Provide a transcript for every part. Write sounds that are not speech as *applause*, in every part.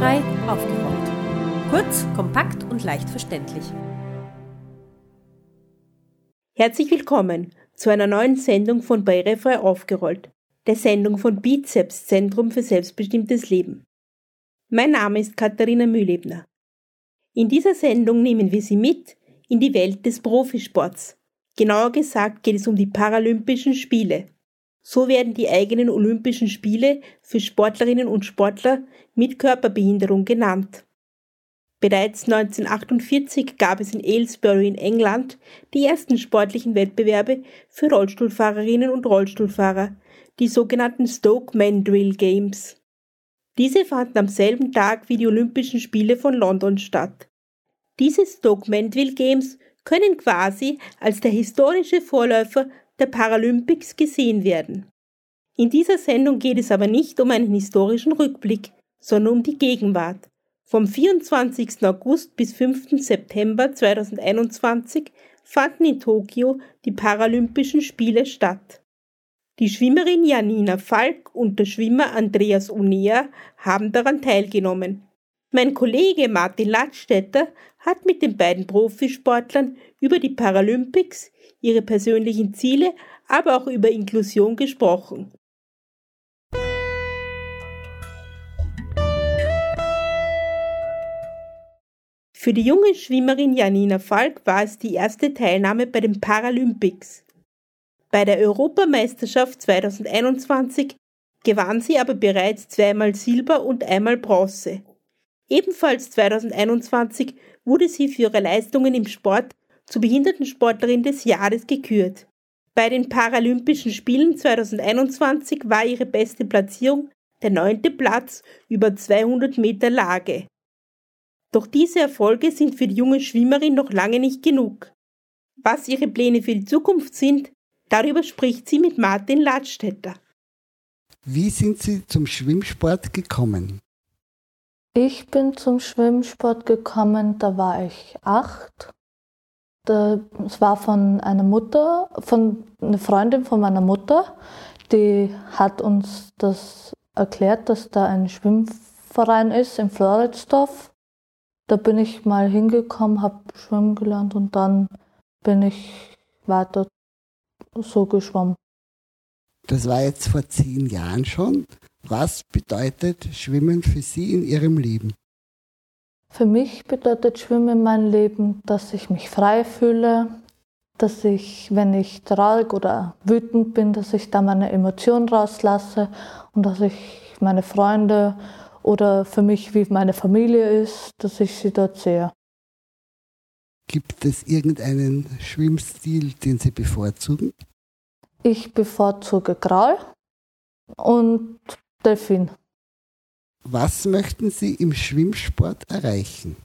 Barrierefrei aufgerollt. Kurz, kompakt und leicht verständlich. Herzlich willkommen zu einer neuen Sendung von Barrierefrei aufgerollt, der Sendung von Bizeps Zentrum für selbstbestimmtes Leben. Mein Name ist Katharina Mühlebner. In dieser Sendung nehmen wir Sie mit in die Welt des Profisports. Genauer gesagt geht es um die Paralympischen Spiele. So werden die eigenen Olympischen Spiele für Sportlerinnen und Sportler mit Körperbehinderung genannt. Bereits 1948 gab es in Aylesbury in England die ersten sportlichen Wettbewerbe für Rollstuhlfahrerinnen und Rollstuhlfahrer, die sogenannten Stoke Mandrill Games. Diese fanden am selben Tag wie die Olympischen Spiele von London statt. Diese Stoke Mandrill Games können quasi als der historische Vorläufer der Paralympics gesehen werden. In dieser Sendung geht es aber nicht um einen historischen Rückblick, sondern um die Gegenwart. Vom 24. August bis 5. September 2021 fanden in Tokio die Paralympischen Spiele statt. Die Schwimmerin Janina Falk und der Schwimmer Andreas Unea haben daran teilgenommen. Mein Kollege Martin Ladstätter hat mit den beiden Profisportlern über die Paralympics, ihre persönlichen Ziele, aber auch über Inklusion gesprochen. Für die junge Schwimmerin Janina Falk war es die erste Teilnahme bei den Paralympics. Bei der Europameisterschaft 2021 gewann sie aber bereits zweimal Silber und einmal Bronze. Ebenfalls 2021 wurde sie für ihre Leistungen im Sport zur Behindertensportlerin des Jahres gekürt. Bei den Paralympischen Spielen 2021 war ihre beste Platzierung der neunte Platz über 200 Meter Lage. Doch diese Erfolge sind für die junge Schwimmerin noch lange nicht genug. Was ihre Pläne für die Zukunft sind, darüber spricht sie mit Martin Ladstätter. Wie sind Sie zum Schwimmsport gekommen? Ich bin zum Schwimmsport gekommen, da war ich acht. Es war von einer Mutter, von einer Freundin von meiner Mutter, die hat uns das erklärt, dass da ein Schwimmverein ist in Floridsdorf. Da bin ich mal hingekommen, habe schwimmen gelernt und dann bin ich weiter so geschwommen. Das war jetzt vor zehn Jahren schon. Was bedeutet Schwimmen für Sie in Ihrem Leben? Für mich bedeutet Schwimmen in meinem Leben, dass ich mich frei fühle, dass ich, wenn ich traurig oder wütend bin, dass ich da meine Emotionen rauslasse und dass ich meine Freunde oder für mich wie meine Familie ist, dass ich sie dort sehe. Gibt es irgendeinen Schwimmstil, den Sie bevorzugen? Ich bevorzuge Graul und Delfin. Was möchten Sie im Schwimmsport erreichen?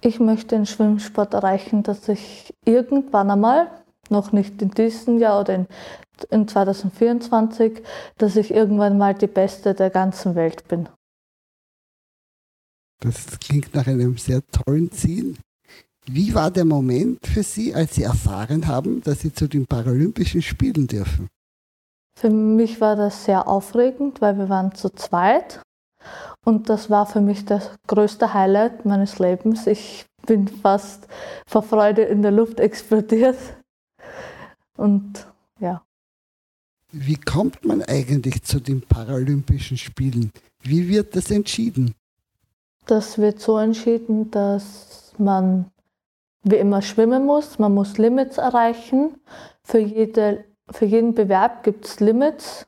Ich möchte im Schwimmsport erreichen, dass ich irgendwann einmal, noch nicht in diesem Jahr oder in, in 2024, dass ich irgendwann mal die Beste der ganzen Welt bin. Das klingt nach einem sehr tollen Ziel. Wie war der Moment für Sie, als Sie erfahren haben, dass Sie zu den Paralympischen Spielen dürfen? Für mich war das sehr aufregend, weil wir waren zu zweit. Und das war für mich das größte Highlight meines Lebens. Ich bin fast vor Freude in der Luft explodiert. Und ja. Wie kommt man eigentlich zu den Paralympischen Spielen? Wie wird das entschieden? Das wird so entschieden, dass man wie immer schwimmen muss. Man muss Limits erreichen. Für jede für jeden Bewerb gibt es Limits,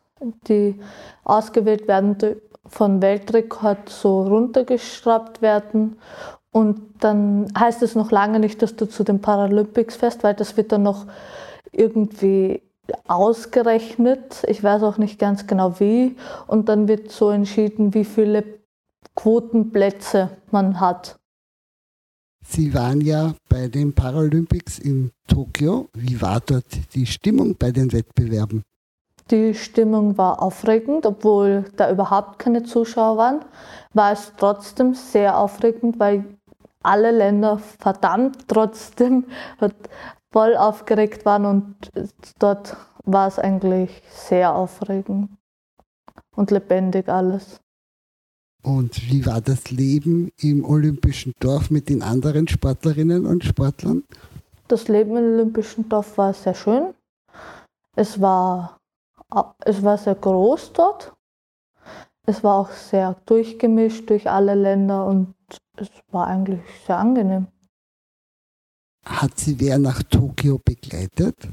die ausgewählt werden von Weltrekord so runtergeschraubt werden. Und dann heißt es noch lange nicht, dass du zu den Paralympics fährst, weil das wird dann noch irgendwie ausgerechnet. Ich weiß auch nicht ganz genau wie. Und dann wird so entschieden, wie viele Quotenplätze man hat. Sie waren ja bei den Paralympics in Tokio. Wie war dort die Stimmung bei den Wettbewerben? Die Stimmung war aufregend, obwohl da überhaupt keine Zuschauer waren, war es trotzdem sehr aufregend, weil alle Länder verdammt trotzdem *laughs* voll aufgeregt waren und dort war es eigentlich sehr aufregend und lebendig alles. Und wie war das Leben im Olympischen Dorf mit den anderen Sportlerinnen und Sportlern? Das Leben im Olympischen Dorf war sehr schön. Es war, es war sehr groß dort. Es war auch sehr durchgemischt durch alle Länder und es war eigentlich sehr angenehm. Hat sie wer nach Tokio begleitet?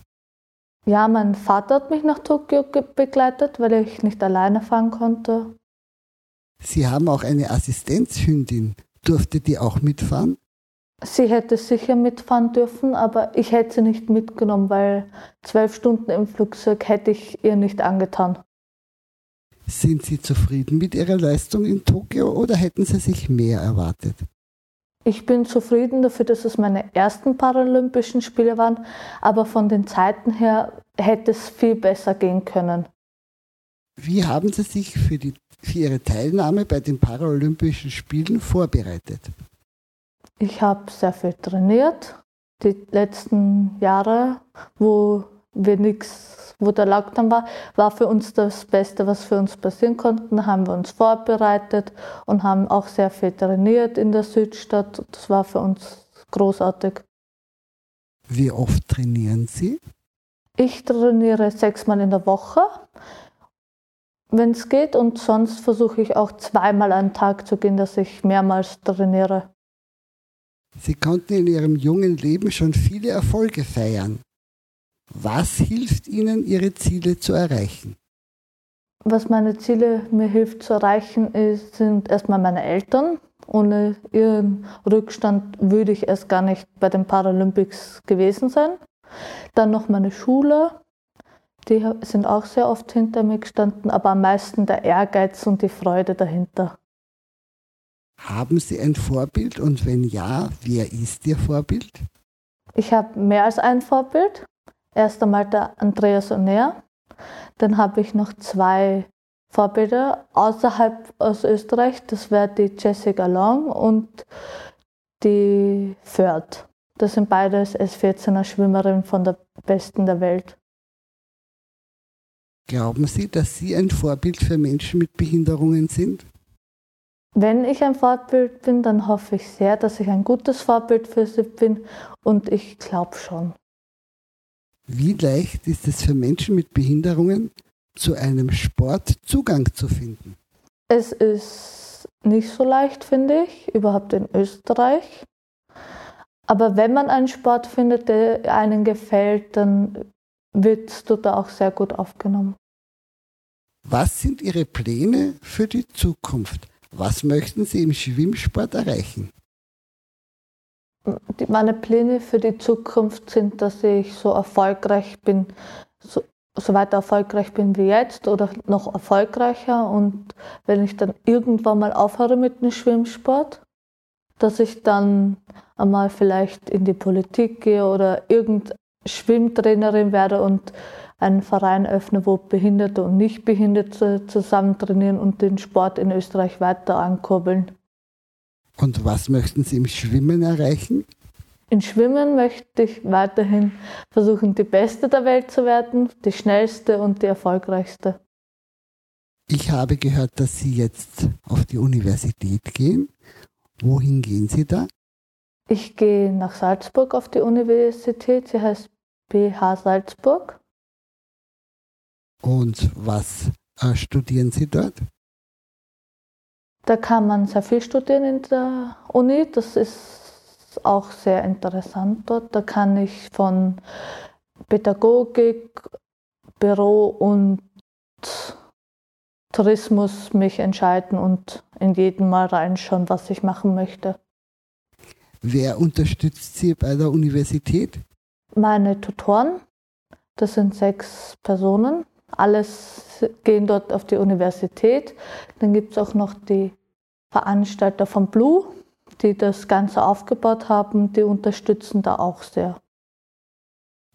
Ja, mein Vater hat mich nach Tokio begleitet, weil ich nicht alleine fahren konnte. Sie haben auch eine Assistenzhündin. Durfte die auch mitfahren? Sie hätte sicher mitfahren dürfen, aber ich hätte sie nicht mitgenommen, weil zwölf Stunden im Flugzeug hätte ich ihr nicht angetan. Sind Sie zufrieden mit Ihrer Leistung in Tokio oder hätten Sie sich mehr erwartet? Ich bin zufrieden dafür, dass es meine ersten Paralympischen Spiele waren, aber von den Zeiten her hätte es viel besser gehen können. Wie haben Sie sich für, die, für Ihre Teilnahme bei den Paralympischen Spielen vorbereitet? Ich habe sehr viel trainiert. Die letzten Jahre, wo wir nichts, wo der Lockdown war, war für uns das Beste, was für uns passieren konnte. Da haben wir uns vorbereitet und haben auch sehr viel trainiert in der Südstadt. Das war für uns großartig. Wie oft trainieren Sie? Ich trainiere sechsmal in der Woche, wenn es geht, und sonst versuche ich auch zweimal am Tag zu gehen, dass ich mehrmals trainiere. Sie konnten in Ihrem jungen Leben schon viele Erfolge feiern. Was hilft Ihnen, Ihre Ziele zu erreichen? Was meine Ziele mir hilft zu erreichen, ist, sind erstmal meine Eltern. Ohne ihren Rückstand würde ich erst gar nicht bei den Paralympics gewesen sein. Dann noch meine Schule. Die sind auch sehr oft hinter mir gestanden, aber am meisten der Ehrgeiz und die Freude dahinter. Haben Sie ein Vorbild und wenn ja, wer ist Ihr Vorbild? Ich habe mehr als ein Vorbild. Erst einmal der Andreas Oner. Dann habe ich noch zwei Vorbilder außerhalb aus Österreich. Das wäre die Jessica Long und die Förth. Das sind beides S14er Schwimmerinnen von der Besten der Welt. Glauben Sie, dass Sie ein Vorbild für Menschen mit Behinderungen sind? Wenn ich ein Vorbild bin, dann hoffe ich sehr, dass ich ein gutes Vorbild für sie bin und ich glaube schon. Wie leicht ist es für Menschen mit Behinderungen, zu einem Sport Zugang zu finden? Es ist nicht so leicht, finde ich, überhaupt in Österreich. Aber wenn man einen Sport findet, der einem gefällt, dann wird dort auch sehr gut aufgenommen. Was sind Ihre Pläne für die Zukunft? Was möchten Sie im Schwimmsport erreichen? meine Pläne für die Zukunft sind, dass ich so erfolgreich bin, so, so weiter erfolgreich bin wie jetzt oder noch erfolgreicher. Und wenn ich dann irgendwann mal aufhöre mit dem Schwimmsport, dass ich dann einmal vielleicht in die Politik gehe oder irgendeine Schwimmtrainerin werde und einen Verein öffne, wo Behinderte und Nichtbehinderte zusammen trainieren und den Sport in Österreich weiter ankurbeln. Und was möchten Sie im Schwimmen erreichen? Im Schwimmen möchte ich weiterhin versuchen, die Beste der Welt zu werden, die schnellste und die erfolgreichste. Ich habe gehört, dass Sie jetzt auf die Universität gehen. Wohin gehen Sie da? Ich gehe nach Salzburg auf die Universität. Sie heißt BH Salzburg. Und was äh, studieren Sie dort? Da kann man sehr viel studieren in der Uni. Das ist auch sehr interessant dort. Da kann ich von Pädagogik, Büro und Tourismus mich entscheiden und in jedem Mal reinschauen, was ich machen möchte. Wer unterstützt Sie bei der Universität? Meine Tutoren, das sind sechs Personen alles gehen dort auf die Universität. Dann gibt es auch noch die Veranstalter von Blue, die das Ganze aufgebaut haben, die unterstützen da auch sehr.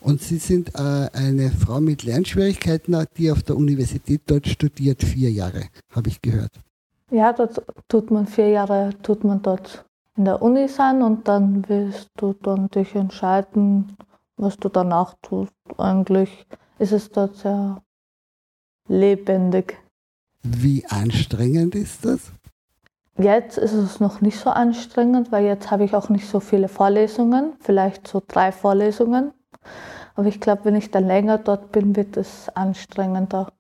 Und Sie sind äh, eine Frau mit Lernschwierigkeiten, die auf der Universität dort studiert, vier Jahre, habe ich gehört. Ja, dort tut man vier Jahre, tut man dort in der Uni sein und dann wirst du dann dich entscheiden, was du danach tust. Eigentlich ist es dort sehr lebendig. Wie anstrengend ist das? Jetzt ist es noch nicht so anstrengend, weil jetzt habe ich auch nicht so viele Vorlesungen, vielleicht so drei Vorlesungen. Aber ich glaube, wenn ich dann länger dort bin, wird es anstrengender.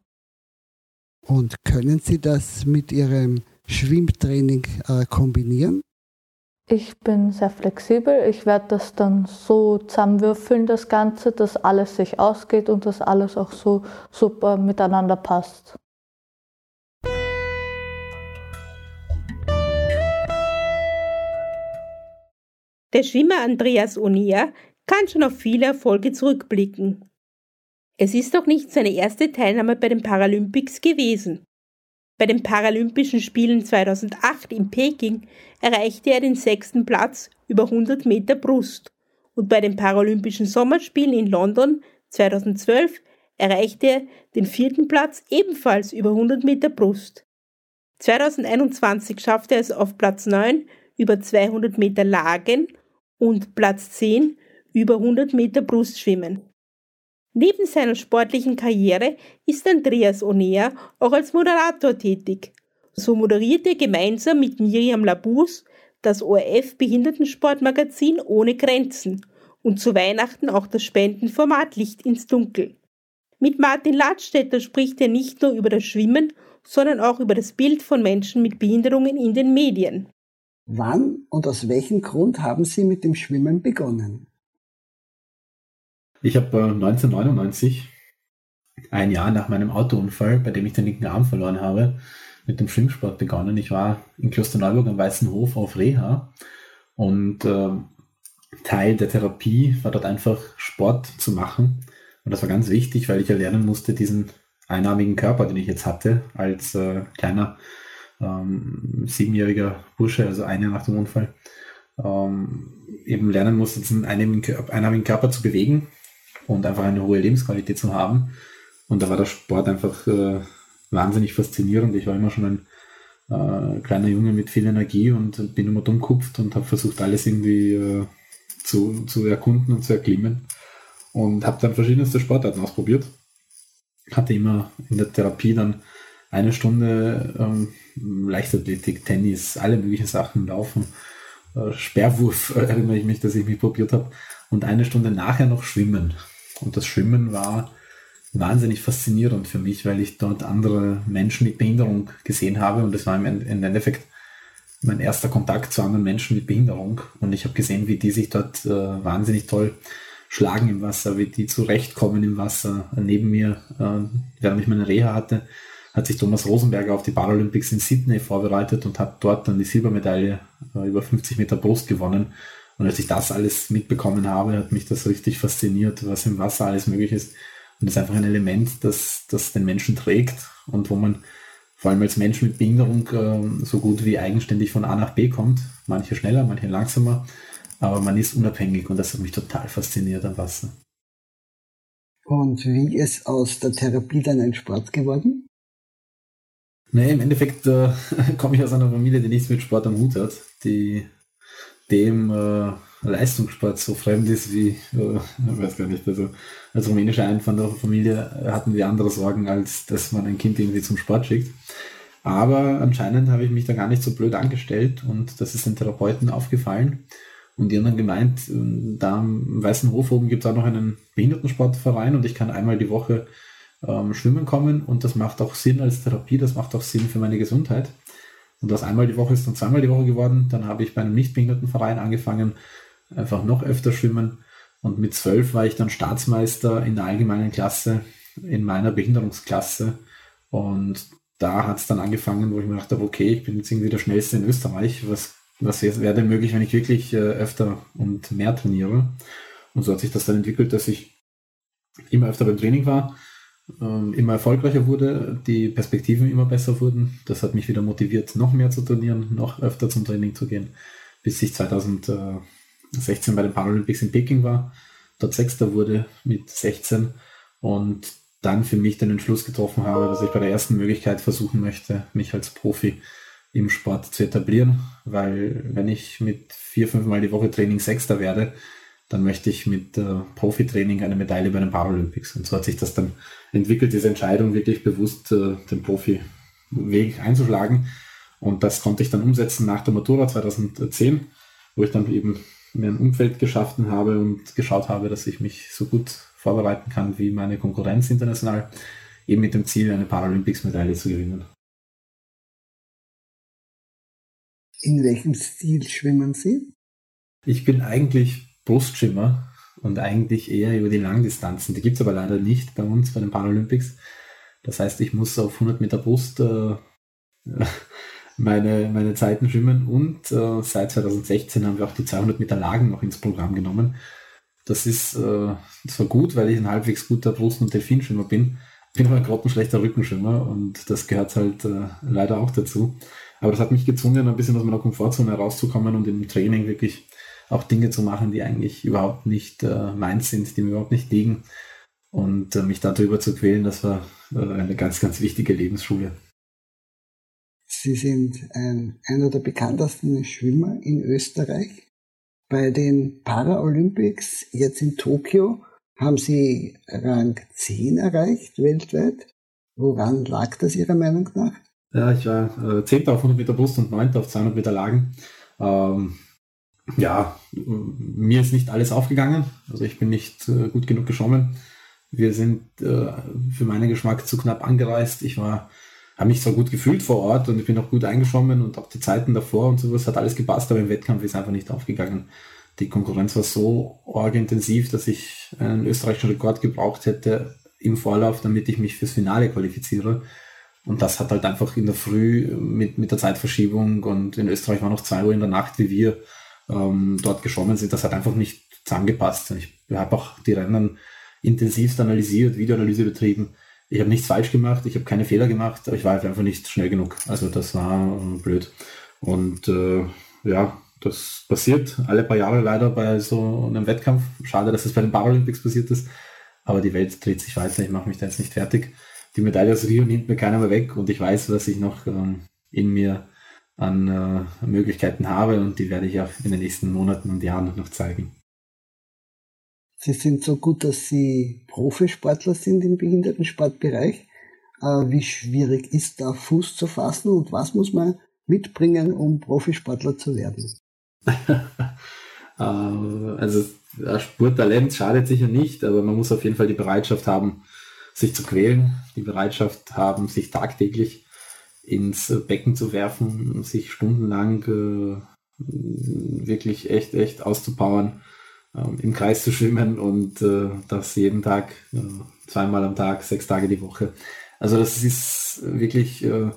Und können Sie das mit Ihrem Schwimmtraining äh, kombinieren? Ich bin sehr flexibel. Ich werde das dann so zusammenwürfeln, das Ganze, dass alles sich ausgeht und dass alles auch so super miteinander passt. Der Schwimmer Andreas Onea kann schon auf viele Erfolge zurückblicken. Es ist auch nicht seine erste Teilnahme bei den Paralympics gewesen. Bei den Paralympischen Spielen 2008 in Peking erreichte er den sechsten Platz über 100 Meter Brust und bei den Paralympischen Sommerspielen in London 2012 erreichte er den vierten Platz ebenfalls über 100 Meter Brust. 2021 schaffte er es auf Platz 9 über 200 Meter Lagen und Platz 10 über 100 Meter Brustschwimmen. Neben seiner sportlichen Karriere ist Andreas Onea auch als Moderator tätig. So moderierte er gemeinsam mit Miriam Labus das ORF Behindertensportmagazin Ohne Grenzen und zu Weihnachten auch das Spendenformat Licht ins Dunkel. Mit Martin Ladstätter spricht er nicht nur über das Schwimmen, sondern auch über das Bild von Menschen mit Behinderungen in den Medien. Wann und aus welchem Grund haben Sie mit dem Schwimmen begonnen? Ich habe äh, 1999, ein Jahr nach meinem Autounfall, bei dem ich den linken Arm verloren habe, mit dem Schwimmsport begonnen. Ich war in Klosterneuburg am Weißen Hof auf Reha und äh, Teil der Therapie war dort einfach Sport zu machen. Und das war ganz wichtig, weil ich ja lernen musste, diesen einarmigen Körper, den ich jetzt hatte, als äh, kleiner ähm, siebenjähriger Bursche, also ein Jahr nach dem Unfall, ähm, eben lernen muss, diesen einarmigen Körper zu bewegen und einfach eine hohe Lebensqualität zu haben. Und da war der Sport einfach äh, wahnsinnig faszinierend. Ich war immer schon ein äh, kleiner Junge mit viel Energie und bin immer dumm kupft und habe versucht, alles irgendwie äh, zu, zu erkunden und zu erklimmen. Und habe dann verschiedenste Sportarten ausprobiert. Hatte immer in der Therapie dann eine Stunde ähm, Leichtathletik, Tennis, alle möglichen Sachen laufen. Äh, Sperrwurf *laughs* erinnere ich mich, dass ich mich probiert habe. Und eine Stunde nachher noch Schwimmen. Und das Schwimmen war wahnsinnig faszinierend für mich, weil ich dort andere Menschen mit Behinderung gesehen habe. Und das war im Endeffekt mein erster Kontakt zu anderen Menschen mit Behinderung. Und ich habe gesehen, wie die sich dort äh, wahnsinnig toll schlagen im Wasser, wie die zurechtkommen im Wasser. Neben mir, äh, während ich meine Reha hatte, hat sich Thomas Rosenberger auf die Paralympics in Sydney vorbereitet und hat dort dann die Silbermedaille äh, über 50 Meter Brust gewonnen. Und als ich das alles mitbekommen habe, hat mich das richtig fasziniert, was im Wasser alles möglich ist. Und das ist einfach ein Element, das, das den Menschen trägt und wo man vor allem als Mensch mit Behinderung äh, so gut wie eigenständig von A nach B kommt. Manche schneller, manche langsamer, aber man ist unabhängig und das hat mich total fasziniert am Wasser. Und wie ist aus der Therapie dann ein Sport geworden? Nee, im Endeffekt äh, *laughs* komme ich aus einer Familie, die nichts mit Sport am Hut hat, die dem äh, Leistungssport so fremd ist wie, äh, weiß gar nicht, also als rumänischer Einwanderer der Familie hatten wir andere Sorgen, als dass man ein Kind irgendwie zum Sport schickt. Aber anscheinend habe ich mich da gar nicht so blöd angestellt und das ist den Therapeuten aufgefallen. Und die haben dann gemeint, da am Weißen Hof oben gibt es auch noch einen Behindertensportverein und ich kann einmal die Woche ähm, schwimmen kommen und das macht auch Sinn als Therapie, das macht auch Sinn für meine Gesundheit. Und das einmal die Woche ist dann zweimal die Woche geworden. Dann habe ich bei einem Nichtbehindertenverein angefangen, einfach noch öfter schwimmen. Und mit zwölf war ich dann Staatsmeister in der allgemeinen Klasse, in meiner Behinderungsklasse. Und da hat es dann angefangen, wo ich mir dachte, okay, ich bin jetzt irgendwie der Schnellste in Österreich. Was, was wäre denn möglich, wenn ich wirklich äh, öfter und mehr trainiere? Und so hat sich das dann entwickelt, dass ich immer öfter beim Training war ähm, immer erfolgreicher wurde, die Perspektiven immer besser wurden. Das hat mich wieder motiviert, noch mehr zu trainieren, noch öfter zum Training zu gehen, bis ich 2016 bei den Paralympics in Peking war, dort Sechster wurde mit 16 und dann für mich den Entschluss getroffen habe, dass ich bei der ersten Möglichkeit versuchen möchte, mich als Profi im Sport zu etablieren, weil wenn ich mit vier, fünf Mal die Woche Training Sechster werde, dann möchte ich mit äh, Profitraining eine Medaille bei den Paralympics. Und so hat sich das dann entwickelt, diese Entscheidung wirklich bewusst äh, den Profi-Weg einzuschlagen. Und das konnte ich dann umsetzen nach der Matura 2010, wo ich dann eben mir ein Umfeld geschaffen habe und geschaut habe, dass ich mich so gut vorbereiten kann wie meine Konkurrenz international, eben mit dem Ziel, eine Paralympics-Medaille zu gewinnen. In welchem Stil schwimmen Sie? Ich bin eigentlich Brustschwimmer und eigentlich eher über die Langdistanzen. Die gibt es aber leider nicht bei uns bei den Paralympics. Das heißt, ich muss auf 100 Meter Brust äh, *laughs* meine, meine Zeiten schwimmen und äh, seit 2016 haben wir auch die 200 Meter Lagen noch ins Programm genommen. Das ist äh, zwar gut, weil ich ein halbwegs guter Brust- und Delfinschwimmer bin, bin aber ein grottenschlechter Rückenschwimmer und das gehört halt äh, leider auch dazu. Aber das hat mich gezwungen, ein bisschen aus meiner Komfortzone herauszukommen und im Training wirklich auch Dinge zu machen, die eigentlich überhaupt nicht äh, meins sind, die mir überhaupt nicht liegen. Und äh, mich darüber zu quälen, das war äh, eine ganz, ganz wichtige Lebensschule. Sie sind ein, einer der bekanntesten Schwimmer in Österreich. Bei den Paralympics jetzt in Tokio haben Sie Rang 10 erreicht weltweit. Woran lag das Ihrer Meinung nach? Ja, ich war äh, 10. auf 100 Meter Brust und 9. auf 200 Meter Lagen. Ähm, ja, mir ist nicht alles aufgegangen. Also ich bin nicht äh, gut genug geschwommen. Wir sind äh, für meinen Geschmack zu knapp angereist. Ich war, habe mich zwar gut gefühlt vor Ort und ich bin auch gut eingeschwommen und auch die Zeiten davor und sowas hat alles gepasst, aber im Wettkampf ist einfach nicht aufgegangen. Die Konkurrenz war so arg intensiv, dass ich einen österreichischen Rekord gebraucht hätte im Vorlauf, damit ich mich fürs Finale qualifiziere. Und das hat halt einfach in der Früh mit, mit der Zeitverschiebung und in Österreich war noch zwei Uhr in der Nacht, wie wir ähm, dort geschwommen sind. Das hat einfach nicht zusammengepasst. Ich habe auch die Rennen intensivst analysiert, Videoanalyse betrieben. Ich habe nichts falsch gemacht, ich habe keine Fehler gemacht, aber ich war einfach nicht schnell genug. Also das war äh, blöd. Und äh, ja, das passiert alle paar Jahre leider bei so einem Wettkampf. Schade, dass es bei den Paralympics passiert ist. Aber die Welt dreht sich weiter. Ich mache mich da jetzt nicht fertig. Die Medaille aus Rio nimmt mir keiner mehr weg und ich weiß, was ich noch ähm, in mir an äh, Möglichkeiten habe und die werde ich auch in den nächsten Monaten und Jahren noch zeigen. Sie sind so gut, dass Sie Profisportler sind im Behindertensportbereich. Äh, wie schwierig ist da Fuß zu fassen und was muss man mitbringen, um Profisportler zu werden? *laughs* Äh, also Sporttalent schadet sicher nicht, aber man muss auf jeden Fall die Bereitschaft haben, sich zu quälen, die Bereitschaft haben, sich tagtäglich ins Becken zu werfen, sich stundenlang äh, wirklich echt, echt auszupowern, äh, im Kreis zu schwimmen und äh, das jeden Tag, äh, zweimal am Tag, sechs Tage die Woche. Also das ist wirklich äh,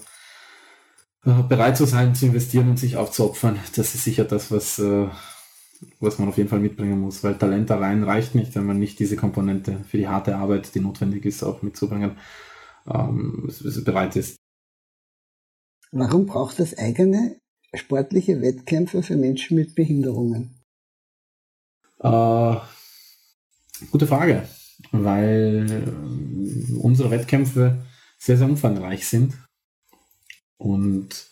äh, bereit zu sein, zu investieren und sich aufzuopfern. Das ist sicher das, was, was man auf jeden Fall mitbringen muss, weil Talent allein reicht nicht, wenn man nicht diese Komponente für die harte Arbeit, die notwendig ist, auch mitzubringen, ähm, bereit ist. Warum braucht es eigene sportliche Wettkämpfe für Menschen mit Behinderungen? Äh, gute Frage, weil unsere Wettkämpfe sehr, sehr umfangreich sind und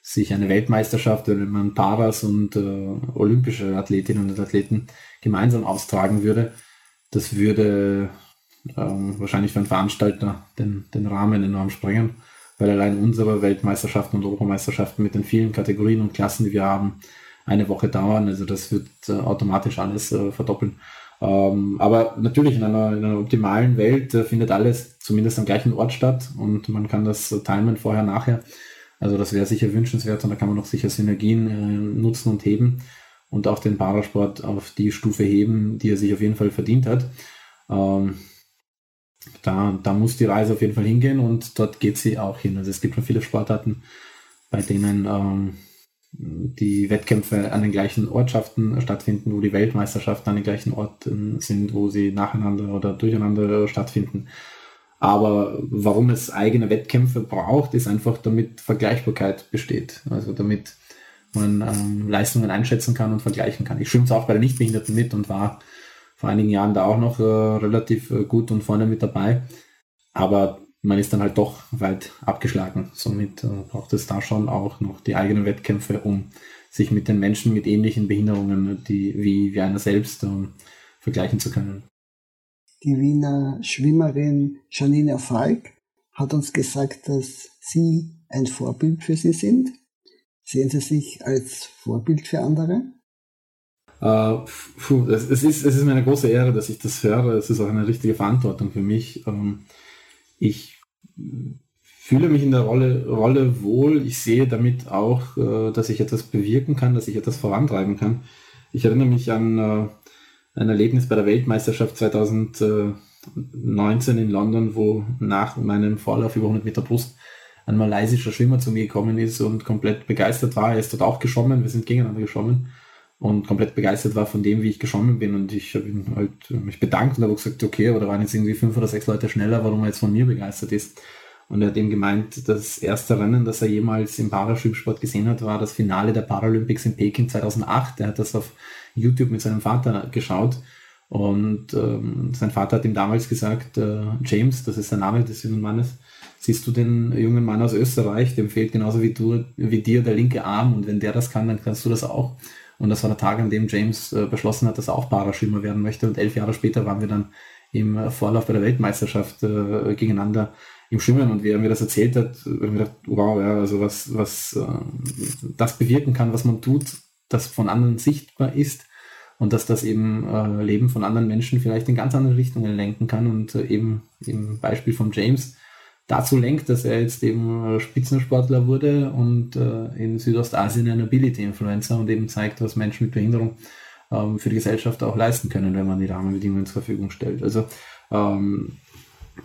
sich eine Weltmeisterschaft, wenn man Paras und äh, olympische Athletinnen und Athleten gemeinsam austragen würde, das würde ähm, wahrscheinlich für einen Veranstalter den, den Rahmen enorm sprengen weil allein unsere Weltmeisterschaften und Europameisterschaften mit den vielen Kategorien und Klassen, die wir haben, eine Woche dauern. Also das wird äh, automatisch alles äh, verdoppeln. Ähm, aber natürlich in einer, in einer optimalen Welt äh, findet alles zumindest am gleichen Ort statt und man kann das timen vorher, nachher. Also das wäre sicher wünschenswert und da kann man auch sicher Synergien äh, nutzen und heben und auch den Parasport auf die Stufe heben, die er sich auf jeden Fall verdient hat. Ähm, da, da muss die Reise auf jeden Fall hingehen und dort geht sie auch hin. Also es gibt schon viele Sportarten, bei denen ähm, die Wettkämpfe an den gleichen Ortschaften stattfinden, wo die Weltmeisterschaften an den gleichen Orten sind, wo sie nacheinander oder durcheinander stattfinden. Aber warum es eigene Wettkämpfe braucht, ist einfach, damit Vergleichbarkeit besteht. Also damit man ähm, Leistungen einschätzen kann und vergleichen kann. Ich schwimme es auch bei den Nichtbehinderten mit und war vor einigen Jahren da auch noch äh, relativ äh, gut und vorne mit dabei. Aber man ist dann halt doch weit abgeschlagen. Somit äh, braucht es da schon auch noch die eigenen Wettkämpfe, um sich mit den Menschen mit ähnlichen Behinderungen, die wie, wie einer selbst, ähm, vergleichen zu können. Die Wiener Schwimmerin Janine Falk hat uns gesagt, dass Sie ein Vorbild für Sie sind. Sehen Sie sich als Vorbild für andere? Äh, puh, es, es, ist, es ist mir eine große Ehre, dass ich das höre. Es ist auch eine richtige Verantwortung für mich. Ähm, ich fühle mich in der Rolle, Rolle wohl. Ich sehe damit auch, äh, dass ich etwas bewirken kann, dass ich etwas vorantreiben kann. Ich erinnere mich an äh, ein Erlebnis bei der Weltmeisterschaft 2019 in London, wo nach meinem Vorlauf über 100 Meter Brust ein malaysischer Schwimmer zu mir gekommen ist und komplett begeistert war. Er ist dort auch geschwommen, wir sind gegeneinander geschwommen und komplett begeistert war von dem, wie ich geschwommen bin. Und ich habe halt mich bedankt und habe gesagt, okay, aber da waren jetzt irgendwie fünf oder sechs Leute schneller, warum er jetzt von mir begeistert ist. Und er hat ihm gemeint, das erste Rennen, das er jemals im Paraschwimmsport gesehen hat, war das Finale der Paralympics in Peking 2008. Er hat das auf YouTube mit seinem Vater geschaut. Und ähm, sein Vater hat ihm damals gesagt, äh, James, das ist der Name des jungen Mannes, siehst du den jungen Mann aus Österreich, dem fehlt genauso wie du, wie dir der linke Arm und wenn der das kann, dann kannst du das auch. Und das war der Tag, an dem James äh, beschlossen hat, dass er auch Paraschwimmer werden möchte. Und elf Jahre später waren wir dann im äh, Vorlauf bei der Weltmeisterschaft äh, gegeneinander im Schwimmen. Und wie er mir das erzählt hat, habe ich mir gedacht, wow, ja, also was, was äh, das bewirken kann, was man tut, das von anderen sichtbar ist und dass das eben äh, Leben von anderen Menschen vielleicht in ganz andere Richtungen lenken kann und äh, eben im Beispiel von James dazu lenkt, dass er jetzt eben Spitzensportler wurde und äh, in Südostasien ein Ability-Influencer und eben zeigt, was Menschen mit Behinderung ähm, für die Gesellschaft auch leisten können, wenn man die Rahmenbedingungen zur Verfügung stellt. Also ähm,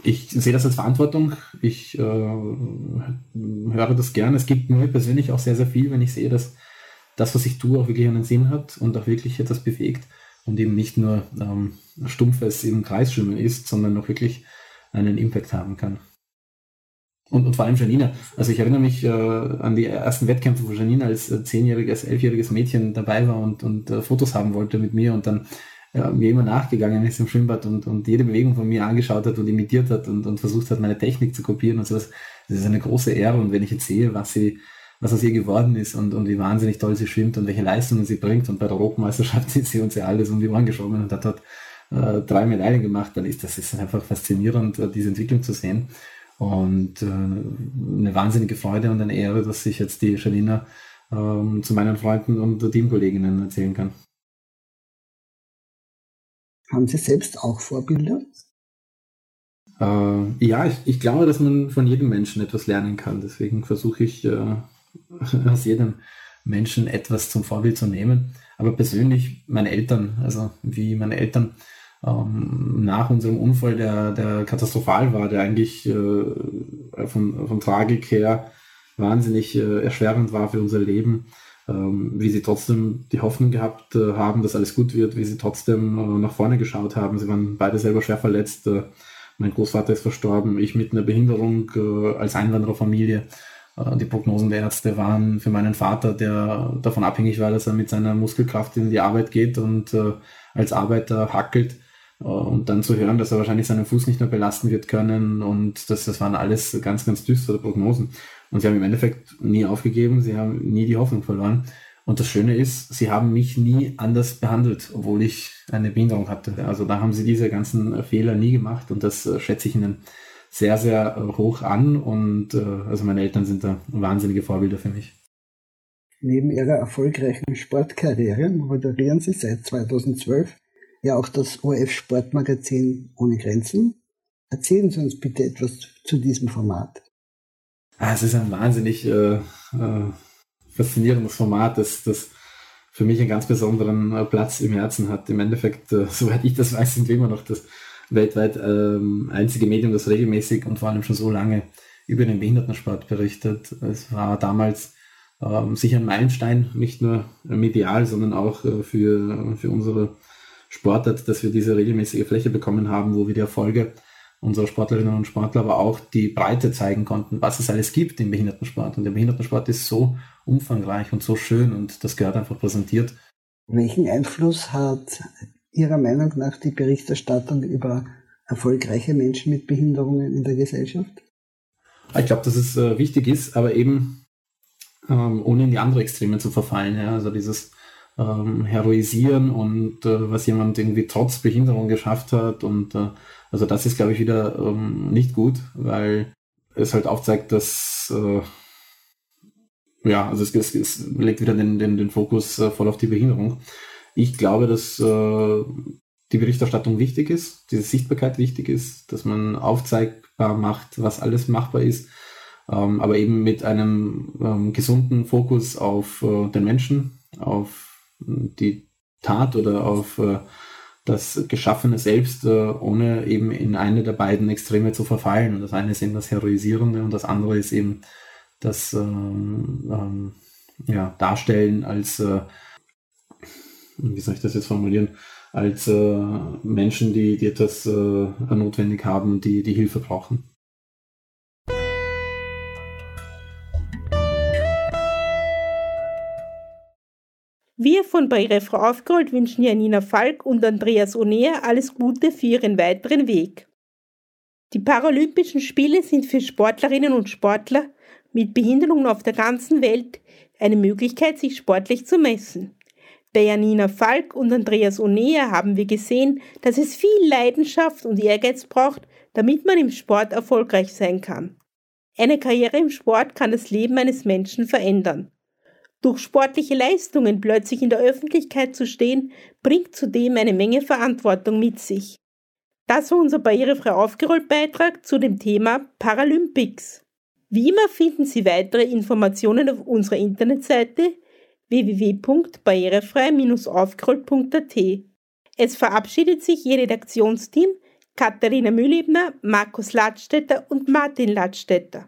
ich sehe das als Verantwortung. Ich äh, höre das gern. Es gibt mir persönlich auch sehr, sehr viel, wenn ich sehe, dass das, was ich tue, auch wirklich einen Sinn hat und auch wirklich etwas bewegt und eben nicht nur ähm, stumpfes im Kreisschwimmen ist, sondern auch wirklich einen Impact haben kann. Und, und vor allem Janina. Also ich erinnere mich äh, an die ersten Wettkämpfe, wo Janina als äh, zehnjähriges, elfjähriges Mädchen dabei war und, und äh, Fotos haben wollte mit mir und dann äh, mir immer nachgegangen ist im Schwimmbad und, und jede Bewegung von mir angeschaut hat und imitiert hat und, und versucht hat, meine Technik zu kopieren und sowas. Das ist eine große Ehre und wenn ich jetzt sehe, was sie, was aus ihr geworden ist und, und wie wahnsinnig toll sie schwimmt und welche Leistungen sie bringt und bei der Europameisterschaft *laughs* ist sie uns ja alles um die Ohren geschwommen und hat dort äh, drei Medaillen gemacht, dann ist das ist einfach faszinierend, äh, diese Entwicklung zu sehen. Und äh, eine wahnsinnige Freude und eine Ehre, dass ich jetzt die Janina ähm, zu meinen Freunden und Teamkolleginnen erzählen kann. Haben Sie selbst auch Vorbilder? Äh, ja, ich, ich, glaube, dass man von jedem Menschen etwas lernen kann. Deswegen versuche ich äh, *laughs* aus jedem Menschen etwas zum Vorbild zu nehmen. Aber persönlich meine Eltern, also wie meine Eltern ähm, nach unserem Unfall, der, der katastrophal war, der eigentlich äh, von, von Tragik her wahnsinnig äh, erschwerend war für unser Leben, ähm, wie sie trotzdem die Hoffnung gehabt äh, haben, dass alles gut wird, wie sie trotzdem äh, nach vorne geschaut haben. Sie waren beide selber schwer verletzt. Äh, mein Großvater ist verstorben, ich mit einer Behinderung äh, als Einwandererfamilie. Die Prognosen der Ärzte waren für meinen Vater, der davon abhängig war, dass er mit seiner Muskelkraft in die Arbeit geht und als Arbeiter hackelt und dann zu hören, dass er wahrscheinlich seinen Fuß nicht mehr belasten wird können und das, das waren alles ganz, ganz düstere Prognosen. Und sie haben im Endeffekt nie aufgegeben, sie haben nie die Hoffnung verloren. Und das Schöne ist, sie haben mich nie anders behandelt, obwohl ich eine Behinderung hatte. Also da haben sie diese ganzen Fehler nie gemacht und das äh, schätze ich ihnen sehr, sehr äh, hoch an. Und also meine Eltern sind da wahnsinnige Vorbilder für mich. Neben ihrer erfolgreichen Sportkarriere moderieren sie seit 2012 ja auch das ORF-Sportmagazin Ohne Grenzen. Erzählen Sie uns bitte etwas zu diesem Format. Ah, es ist ein wahnsinnig äh, äh, faszinierendes Format, das, das für mich einen ganz besonderen äh, Platz im Herzen hat. Im Endeffekt, äh, *laughs* soweit ich das weiß, sind wir immer noch das weltweit ähm, einzige Medium, das regelmäßig und vor allem schon so lange über den Behindertensport berichtet. Es war damals ähm, sicher ein Meilenstein, nicht nur medial, sondern auch äh, für, für unsere Sportart, dass wir diese regelmäßige Fläche bekommen haben, wo wir die Erfolge unserer Sportlerinnen und Sportler, aber auch die Breite zeigen konnten, was es alles gibt im Behindertensport. Und der Behindertensport ist so umfangreich und so schön und das gehört einfach präsentiert. Welchen Einfluss hat Ihrer Meinung nach die Berichterstattung über erfolgreiche Menschen mit Behinderungen in der Gesellschaft? Ich glaube, dass es äh, wichtig ist, aber eben ähm, ohne in die andere Extreme zu verfallen. Ja? Also dieses ähm, heroisieren und äh, was jemand irgendwie trotz Behinderung geschafft hat. Und äh, also das ist, glaube ich, wieder ähm, nicht gut, weil es halt aufzeigt, dass äh, ja, also es, es, es legt wieder den, den, den Fokus äh, voll auf die Behinderung. Ich glaube, dass äh, die Berichterstattung wichtig ist, diese Sichtbarkeit wichtig ist, dass man aufzeigbar macht, was alles machbar ist, ähm, aber eben mit einem ähm, gesunden Fokus auf äh, den Menschen, auf die Tat oder auf äh, das Geschaffene selbst, äh, ohne eben in eine der beiden Extreme zu verfallen. Und das eine ist eben das Heroisierende und das andere ist eben das ähm, ähm ja, Darstellen als, äh, wie soll ich das jetzt formulieren, als äh, Menschen, die, die etwas notwendig haben, die, die Hilfe brauchen. Wir von Barrierefrau aufgerollt wünschen Janina Falk und Andreas Onea alles Gute für ihren weiteren Weg. Die Paralympischen Spiele sind für Sportlerinnen und Sportler mit Behinderungen auf der ganzen Welt eine Möglichkeit, sich sportlich zu messen. Bei Janina Falk und Andreas Onea haben wir gesehen, dass es viel Leidenschaft und Ehrgeiz braucht, damit man im Sport erfolgreich sein kann. Eine Karriere im Sport kann das Leben eines Menschen verändern. Durch sportliche Leistungen plötzlich in der Öffentlichkeit zu stehen, bringt zudem eine Menge Verantwortung mit sich. Das war unser barrierefrei aufgerollt Beitrag zu dem Thema Paralympics. Wie immer finden Sie weitere Informationen auf unserer Internetseite www.barrierefrei-aufgerollt.at. Es verabschiedet sich Ihr Redaktionsteam Katharina Mühlebner, Markus Ladstätter und Martin Ladstätter.